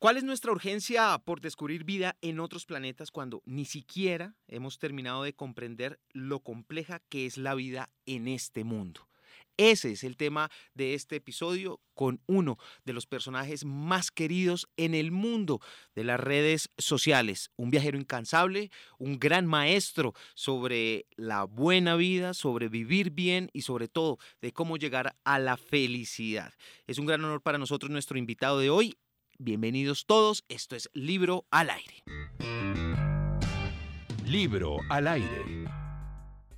¿Cuál es nuestra urgencia por descubrir vida en otros planetas cuando ni siquiera hemos terminado de comprender lo compleja que es la vida en este mundo? Ese es el tema de este episodio con uno de los personajes más queridos en el mundo de las redes sociales. Un viajero incansable, un gran maestro sobre la buena vida, sobre vivir bien y sobre todo de cómo llegar a la felicidad. Es un gran honor para nosotros nuestro invitado de hoy. Bienvenidos todos, esto es Libro al Aire. Libro al Aire.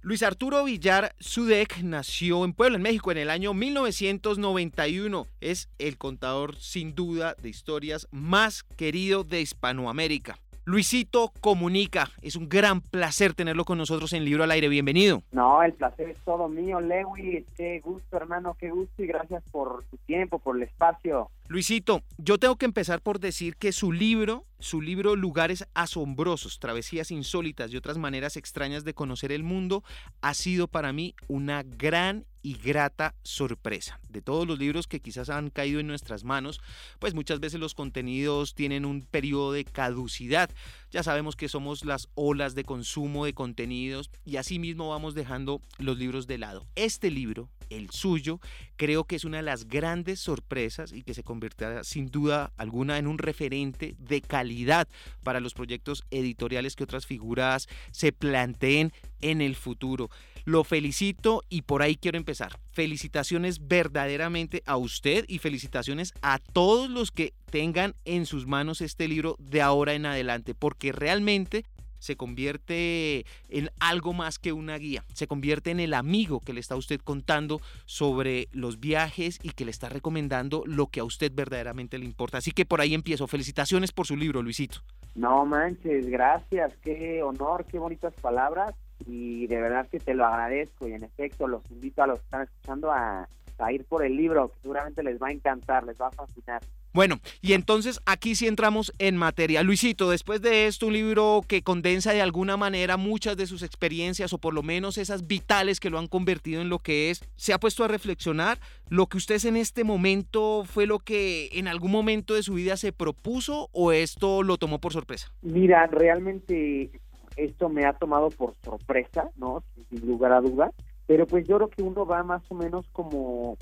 Luis Arturo Villar Sudek nació en Puebla, en México, en el año 1991. Es el contador sin duda de historias más querido de Hispanoamérica. Luisito Comunica, es un gran placer tenerlo con nosotros en Libro al Aire. Bienvenido. No, el placer es todo mío, Lewis. Qué gusto, hermano, qué gusto y gracias por tu tiempo, por el espacio. Luisito, yo tengo que empezar por decir que su libro, su libro Lugares Asombrosos, Travesías Insólitas y otras maneras extrañas de conocer el mundo, ha sido para mí una gran y grata sorpresa. De todos los libros que quizás han caído en nuestras manos, pues muchas veces los contenidos tienen un periodo de caducidad. Ya sabemos que somos las olas de consumo de contenidos y así mismo vamos dejando los libros de lado. Este libro, el suyo, creo que es una de las grandes sorpresas y que se convertirá sin duda alguna en un referente de calidad para los proyectos editoriales que otras figuras se planteen en el futuro. Lo felicito y por ahí quiero empezar. Felicitaciones verdaderamente a usted y felicitaciones a todos los que tengan en sus manos este libro de ahora en adelante, porque realmente se convierte en algo más que una guía, se convierte en el amigo que le está usted contando sobre los viajes y que le está recomendando lo que a usted verdaderamente le importa. Así que por ahí empiezo. Felicitaciones por su libro, Luisito. No manches, gracias, qué honor, qué bonitas palabras y de verdad que te lo agradezco y en efecto los invito a los que están escuchando a, a ir por el libro, que seguramente les va a encantar, les va a fascinar. Bueno, y entonces aquí sí entramos en materia. Luisito, después de esto, un libro que condensa de alguna manera muchas de sus experiencias o por lo menos esas vitales que lo han convertido en lo que es, ¿se ha puesto a reflexionar lo que usted en este momento fue lo que en algún momento de su vida se propuso o esto lo tomó por sorpresa? Mira, realmente esto me ha tomado por sorpresa, ¿no? Sin lugar a dudas, pero pues yo creo que uno va más o menos como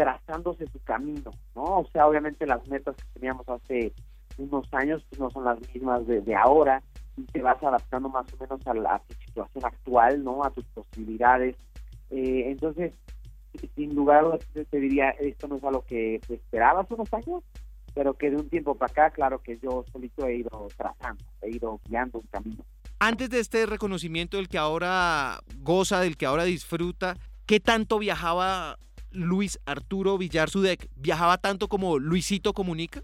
trazándose su camino, ¿no? O sea, obviamente las metas que teníamos hace unos años pues, no son las mismas de, ahora y te vas adaptando más o menos a, la, tu situación actual, ¿no? A tus posibilidades. Eh, entonces, sin lugar a dudas, te diría, esto no es algo que esperabas unos años, pero que de un tiempo para acá, claro que yo solito he ido trazando, he ido guiando un camino. Antes de este reconocimiento del que ahora goza, del que ahora disfruta, ¿qué tanto viajaba Luis Arturo Villar Sudek viajaba tanto como Luisito Comunica?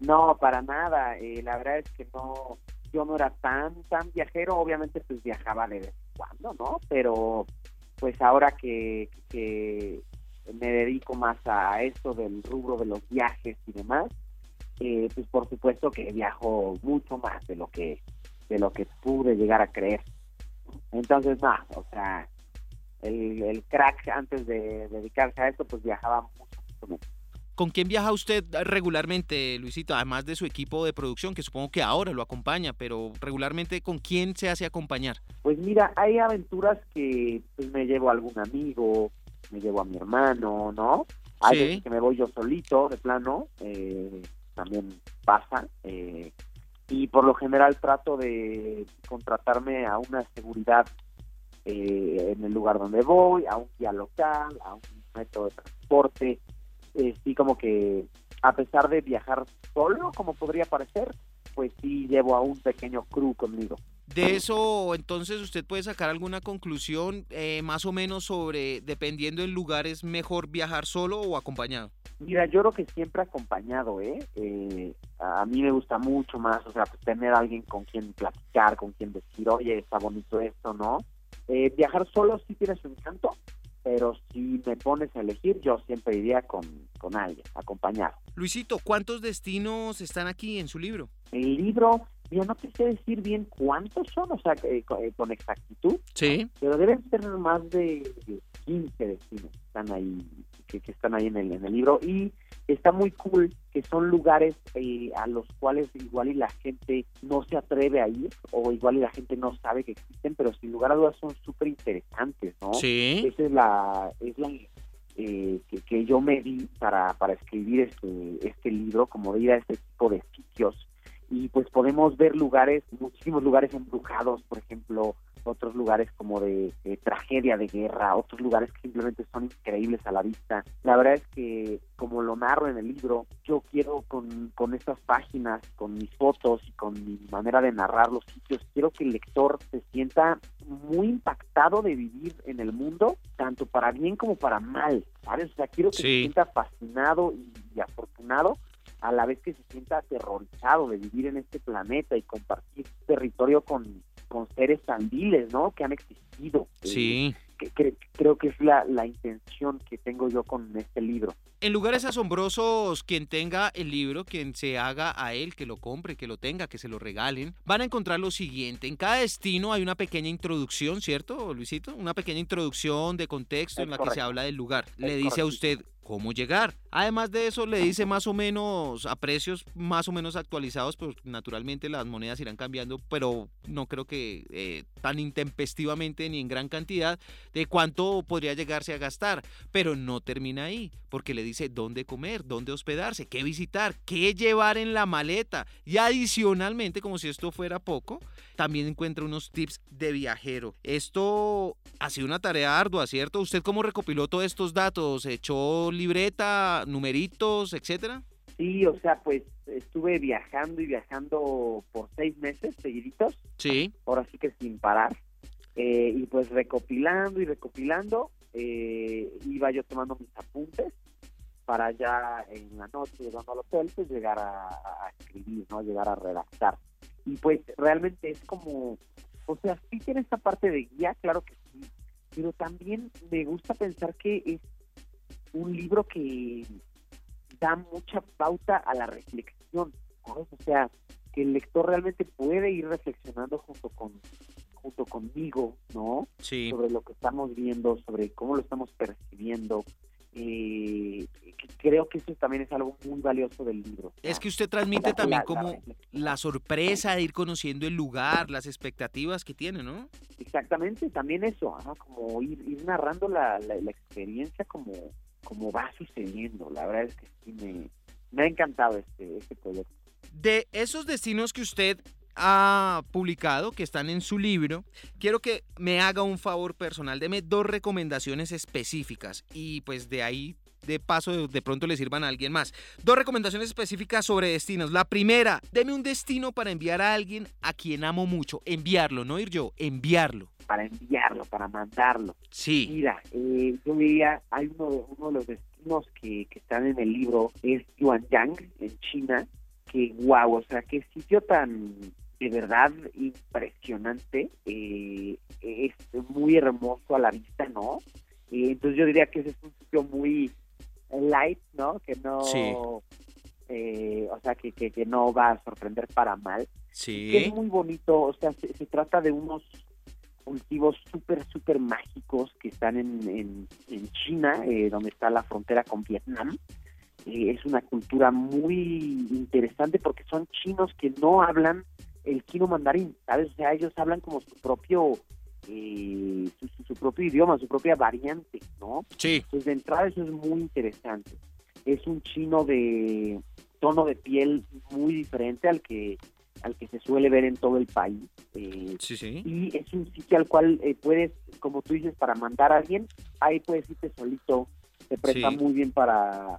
no, para nada. Eh, la verdad es que no, yo no era tan, tan viajero. Obviamente, pues viajaba de vez en cuando, ¿no? Pero, pues ahora que, que me dedico más a esto del rubro de los viajes y demás, eh, pues por supuesto que viajo mucho más de lo que de lo que pude llegar a creer. Entonces, no, o sea, el, crack antes de dedicarse a esto, pues viajaba mucho, ¿Con quién viaja usted regularmente, Luisito? Además de su equipo de producción, que supongo que ahora lo acompaña, pero regularmente, ¿con quién se hace acompañar? Pues mira, hay aventuras que pues, me llevo a algún amigo, me llevo a mi hermano, ¿no? Hay veces que me voy yo solito, de plano, eh, también pasa. Eh, y por lo general trato de contratarme a una seguridad eh, en el lugar donde voy, a un guía local, a un método de transporte. Eh, sí, como que a pesar de viajar solo, como podría parecer, pues sí llevo a un pequeño crew conmigo. De eso, entonces, usted puede sacar alguna conclusión eh, más o menos sobre, dependiendo del lugar, ¿es mejor viajar solo o acompañado? Mira, yo creo que siempre acompañado, ¿eh? eh a mí me gusta mucho más, o sea, pues, tener a alguien con quien platicar, con quien decir, oye, está bonito esto, ¿no? Eh, viajar solo sí tiene su encanto, pero si me pones a elegir, yo siempre iría con, con alguien, acompañado. Luisito, ¿cuántos destinos están aquí en su libro? El libro, yo no te sé decir bien cuántos son, o sea, eh, eh, con exactitud. Sí. Pero deben ser más de 15 destinos que están ahí, que, están ahí en el, en el libro. Y está muy cool que son lugares eh, a los cuales igual y la gente no se atreve a ir o igual y la gente no sabe que existen, pero sin lugar a dudas son súper interesantes, ¿no? Sí. Esa es la, es la eh, que, que, yo me di para, para escribir este, este libro, como de ir a este tipo de sitios. Y pues podemos ver lugares, muchísimos lugares embrujados, por ejemplo, otros lugares como de, tragedia de guerra, otros lugares que simplemente son increíbles a la vista. La verdad es que, como lo narro en el libro, yo quiero con, con estas páginas, con mis fotos y con mi manera de narrar los sitios, quiero que el lector se sienta muy impactado de vivir en el mundo, tanto para bien como para mal, ¿sabes? O sea, quiero que se sienta fascinado y afortunado a la vez que se sienta aterrorizado de vivir en este planeta y compartir territorio con, con seres tan viles, ¿no? Que han existido. Sí. que, creo que es la, la intención que tengo yo con este libro. En lugares asombrosos, quien tenga el libro, quien se haga a él, que lo compre, que lo tenga, que se lo regalen, van a encontrar lo siguiente. En cada destino hay una pequeña introducción, ¿cierto, Luisito? Una pequeña introducción de contexto en la que se habla del lugar. Le dice a usted cómo llegar. Además de eso, le dice más o menos a precios más o menos actualizados, pues naturalmente las monedas irán cambiando, pero no creo que eh, tan intempestivamente ni en gran cantidad de cuánto podría llegarse a gastar. Pero no termina ahí, porque le dice dónde comer, dónde hospedarse, qué visitar, qué llevar en la maleta. Y adicionalmente, como si esto fuera poco, también encuentra unos tips de viajero. Esto ha sido una tarea ardua, ¿cierto? ¿Usted cómo recopiló todos estos datos? ¿Echó libreta, numeritos, etcétera? Sí, o sea, pues estuve viajando y viajando por seis meses seguiditos. Sí. Ahora sí que sin parar. Eh, y pues recopilando y recopilando, eh, iba yo tomando mis apuntes para ya en la noche llegando al hotel pues llegar a, escribir, ¿no? Llegar a redactar. Y pues realmente es como, o sea, sí tiene esta parte de guía, claro que sí, pero también me gusta pensar que es un libro que da mucha pauta a la reflexión, O sea, que el lector realmente puede ir reflexionando junto con junto conmigo, ¿no? Sí. Sobre lo que estamos viendo, sobre cómo lo estamos percibiendo. Eh, creo que eso también es algo muy valioso del libro. Es que usted transmite también como la, sorpresa de ir conociendo el lugar, las expectativas que tiene, ¿no? Exactamente, también eso, como ir, narrando la, experiencia como, como va sucediendo. La verdad es que sí me, ha encantado este, este proyecto. De esos destinos que usted ha publicado, que están en su libro, quiero que me haga un favor personal, deme dos recomendaciones específicas y pues de ahí de paso de pronto le sirvan a alguien más. Dos recomendaciones específicas sobre destinos. La primera, deme un destino para enviar a alguien a quien amo mucho. Enviarlo, no ir yo, enviarlo. Para enviarlo, para mandarlo. Sí. Mira, eh, yo diría, hay uno, uno de los destinos que, que están en el libro, es Yuanyang, en China, que wow, o sea, qué sitio tan de verdad impresionante, eh, es muy hermoso a la vista, ¿no? Eh, entonces yo diría que ese es un sitio muy light, ¿no? Que no, eh, o sea, que, que, no va a sorprender para mal. Sí. Que es muy bonito, o sea, se, trata de unos cultivos súper, súper mágicos que están en, en, en China, donde está la frontera con Vietnam. es una cultura muy interesante porque son chinos que no hablan el chino mandarín, ¿sabes? O sea, ellos hablan como su propio eh, su, propio idioma, su propia variante, ¿no? Sí. Pues de entrada eso es muy interesante. Es un chino de tono de piel muy diferente al que al que se suele ver en todo el país. Eh, sí, sí. Y es un sitio al cual eh, puedes, como tú dices, para mandar a alguien, ahí puedes irte solito, te presta muy bien para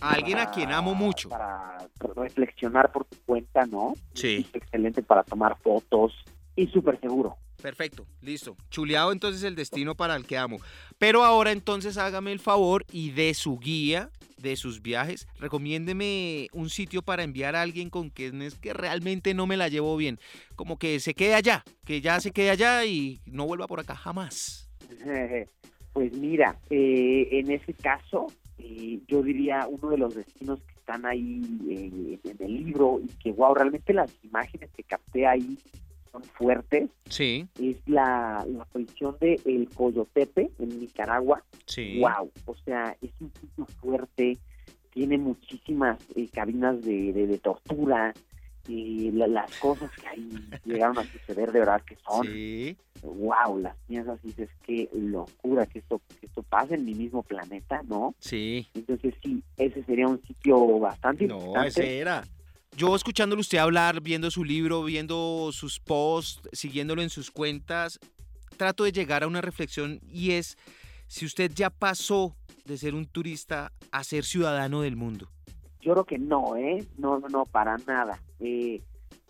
alguien a quien amo mucho. Para reflexionar por tu cuenta, ¿no? Sí. Es excelente para tomar fotos y súper seguro. Perfecto, listo. Chuleado entonces el destino para el que amo. Pero ahora entonces hágame el favor y de su guía, de sus viajes, recomiéndeme un sitio para enviar a alguien con quien es que realmente no me la llevo bien. Como que se quede allá, que ya se quede allá y no vuelva por acá jamás. Pues mira, eh, en ese caso, eh, yo diría uno de los destinos que están ahí eh, en el libro y que, wow, realmente las imágenes que capté ahí son fuertes. Sí. Es la, la prisión de El Coyotepe en Nicaragua. Sí. Wow, o sea, es un sitio fuerte, tiene muchísimas eh, cabinas de, de, tortura, y las cosas que ahí llegaron a suceder de verdad que son sí. wow las piensas y dices qué locura que esto que esto pase en mi mismo planeta no sí entonces sí ese sería un sitio bastante no ese era yo escuchándolo usted hablar, viendo su libro, viendo sus posts, siguiéndolo en sus cuentas, trato de llegar a una reflexión y es si usted ya pasó de ser un turista a ser ciudadano del mundo. Yo creo que no, ¿eh? No, no, no, para nada. Eh,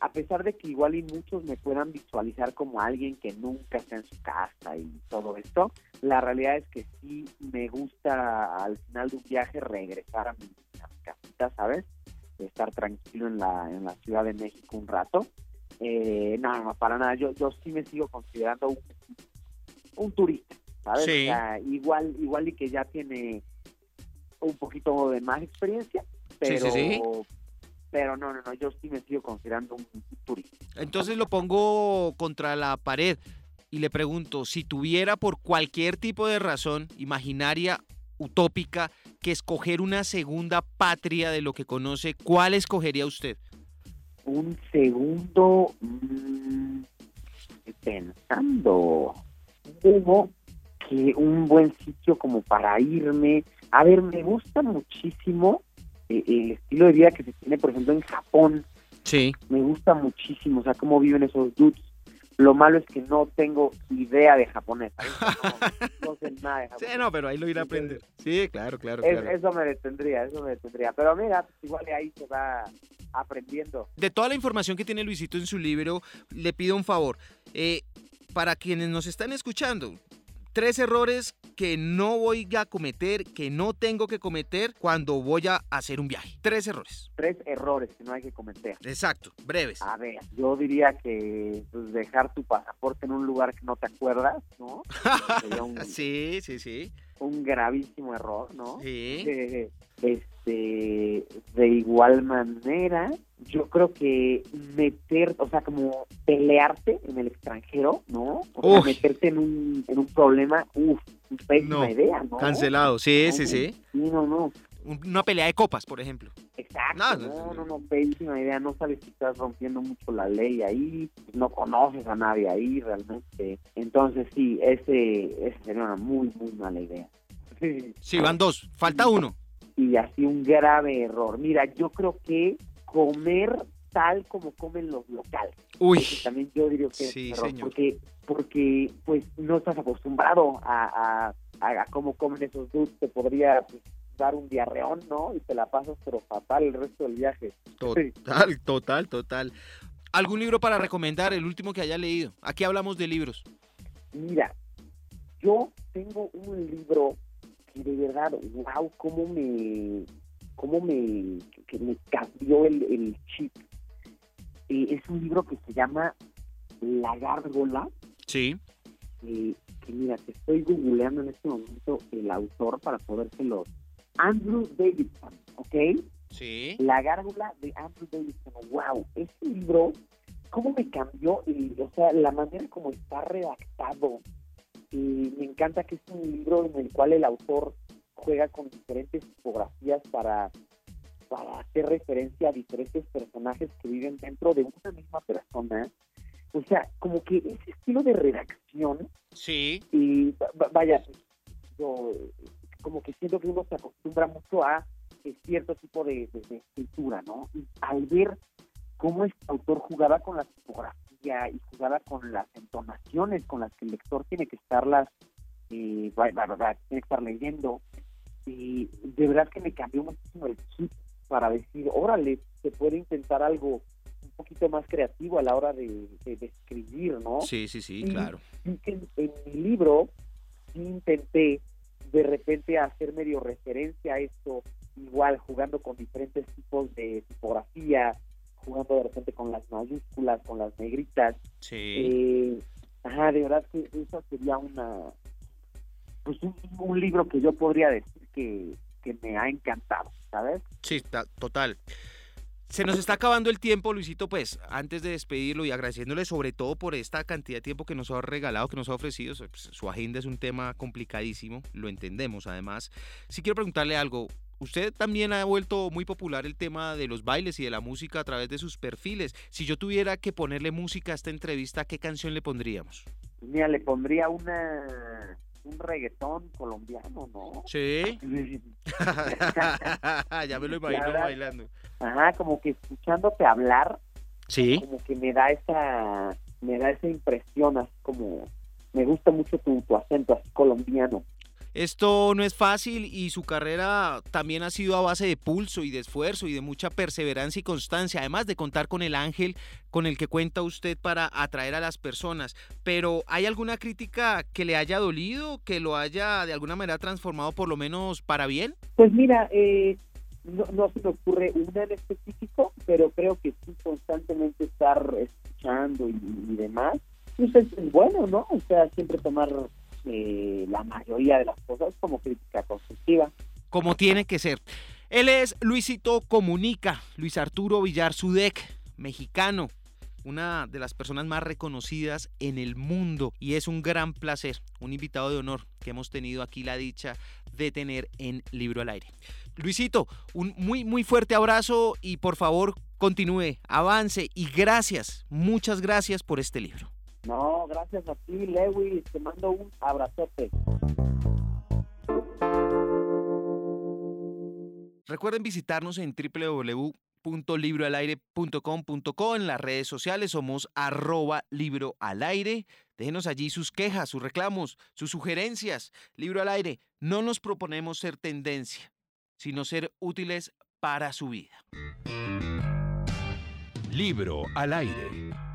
a pesar de que igual y muchos me puedan visualizar como alguien que nunca está en su casa y todo esto, la realidad es que sí me gusta al final de un viaje regresar a mi, a mi casita, ¿sabes? Estar tranquilo en la, en la Ciudad de México un rato. Eh, no, no, para nada. Yo, yo sí me sigo considerando un, un turista, ¿sabes? igual, igual y que ya tiene un poquito de más experiencia, pero, pero no, no, no, yo sí me sigo considerando un turista. Entonces lo pongo contra la pared y le pregunto, si tuviera por cualquier tipo de razón imaginaria utópica que escoger una segunda patria de lo que conoce, ¿cuál escogería usted? Un segundo, mmm, pensando, hubo que un buen sitio como para irme. A ver, me gusta muchísimo eh, el estilo de vida que se tiene, por ejemplo, en Japón. Sí. Me gusta muchísimo, o sea, cómo viven esos dudes lo malo es que no tengo idea de japonés. No, sé nada de japonés. Sí, no, pero ahí lo iré a aprender. Sí, claro, claro, Eso me detendría, eso me detendría. Pero mira, pues igual ahí se va aprendiendo. De toda la información que tiene Luisito en su libro, le pido un favor. Eh, para quienes nos están escuchando, tres errores que no voy a cometer, que no tengo que cometer cuando voy a hacer un viaje. Tres errores. Tres errores que no hay que cometer. Exacto, breves. A ver, yo diría que pues, dejar tu pasaporte en un lugar que no te acuerdas, ¿no? sí, sí, sí. Un gravísimo error, ¿no? Sí. este, de igual manera, yo creo que meter, o sea, como pelearte en el extranjero, ¿no? O sea, meterte en un, en un problema, uff, pésima idea, ¿no? Cancelado, sí, sí, sí. Sí, no, no. Una pelea de copas, por ejemplo. Exacto, no, no, no, pésima idea, no sabes si estás rompiendo mucho la ley ahí, no conoces a nadie ahí realmente. Entonces sí, ese, ese sería una muy, muy mala idea. Sí, van dos, falta uno. Y así un grave error. Mira, yo creo que comer tal como comen los locales. Uy. también yo diría que sí, es porque porque pues no estás acostumbrado a, a, cómo comen esos dudes, te podría pues, dar un diarreón, ¿no? Y te la pasas pero fatal el resto del viaje. Total, total, total. ¿Algún libro para recomendar, el último que haya leído? Aquí hablamos de libros. Mira, yo tengo un libro que de verdad, wow, cómo me cómo me, que me cambió el, el chip. Eh, es un libro que se llama La Gárgola. Sí. Eh, que mira, te estoy googleando en este momento el autor para podérselo. Andrew Davidson, ¿ok? Sí. La Gárgola de Andrew Davidson. ¡Wow! Este libro, ¿cómo me cambió? El, o sea, la manera como está redactado. Y me encanta que es un libro en el cual el autor juega con diferentes tipografías para, para hacer referencia a diferentes personajes que viven dentro de una misma persona. O sea, como que ese estilo de redacción. Sí. Y vaya, yo como que siento que uno se acostumbra mucho a cierto tipo de, escritura, ¿no? Y al ver cómo este autor jugaba con la tipografía y jugaba con las entonaciones con las que el lector tiene que estarlas, eh, tiene que estar leyendo, y de verdad que me cambió muchísimo el chip para decir, órale, se puede intentar algo un poquito más creativo a la hora de, escribir, ¿no? Sí, sí, sí, claro. en, mi libro intenté de repente hacer medio referencia a esto, igual jugando con diferentes tipos de tipografía, jugando de repente con las mayúsculas, con las negritas. Sí. Eh, ajá, de verdad que eso sería una, pues un, libro que yo podría decir que, me ha encantado, ¿sabes? Sí, total. Se nos está acabando el tiempo, Luisito, pues antes de despedirlo y agradeciéndole sobre todo por esta cantidad de tiempo que nos ha regalado, que nos ha ofrecido, pues, su agenda es un tema complicadísimo, lo entendemos además. Sí quiero preguntarle algo, usted también ha vuelto muy popular el tema de los bailes y de la música a través de sus perfiles. Si yo tuviera que ponerle música a esta entrevista, ¿qué canción le pondríamos? Mira, le pondría una un reggaetón colombiano, ¿no? Sí. ya me lo imagino bailando. Ajá, como que escuchándote hablar, sí. como que me da esa me da esa impresión, así como me gusta mucho tu, tu acento así colombiano. Esto no es fácil y su carrera también ha sido a base de pulso y de esfuerzo y de mucha perseverancia y constancia, además de contar con el ángel con el que cuenta usted para atraer a las personas. Pero ¿hay alguna crítica que le haya dolido, que lo haya de alguna manera transformado por lo menos para bien? Pues mira, eh, no, se me ocurre una en específico, pero creo que sí constantemente estar escuchando y, demás, pues es bueno, ¿no? O sea, siempre tomar eh, la mayoría de las cosas como crítica constructiva. Como tiene que ser. Él es Luisito Comunica, Luis Arturo Villar Sudec, mexicano, una de las personas más reconocidas en el mundo y es un gran placer, un invitado de honor que hemos tenido aquí la dicha de tener en Libro al Aire. Luisito, un muy muy fuerte abrazo y por favor continúe, avance y gracias, muchas gracias por este libro. Gracias a ti, Lewis. Te mando un abrazote. Recuerden visitarnos en www.libroalaire.com.co en las redes sociales. Somos arroba libro al aire. Déjenos allí sus quejas, sus reclamos, sus sugerencias. Libro al aire. No nos proponemos ser tendencia, sino ser útiles para su vida. Libro al aire.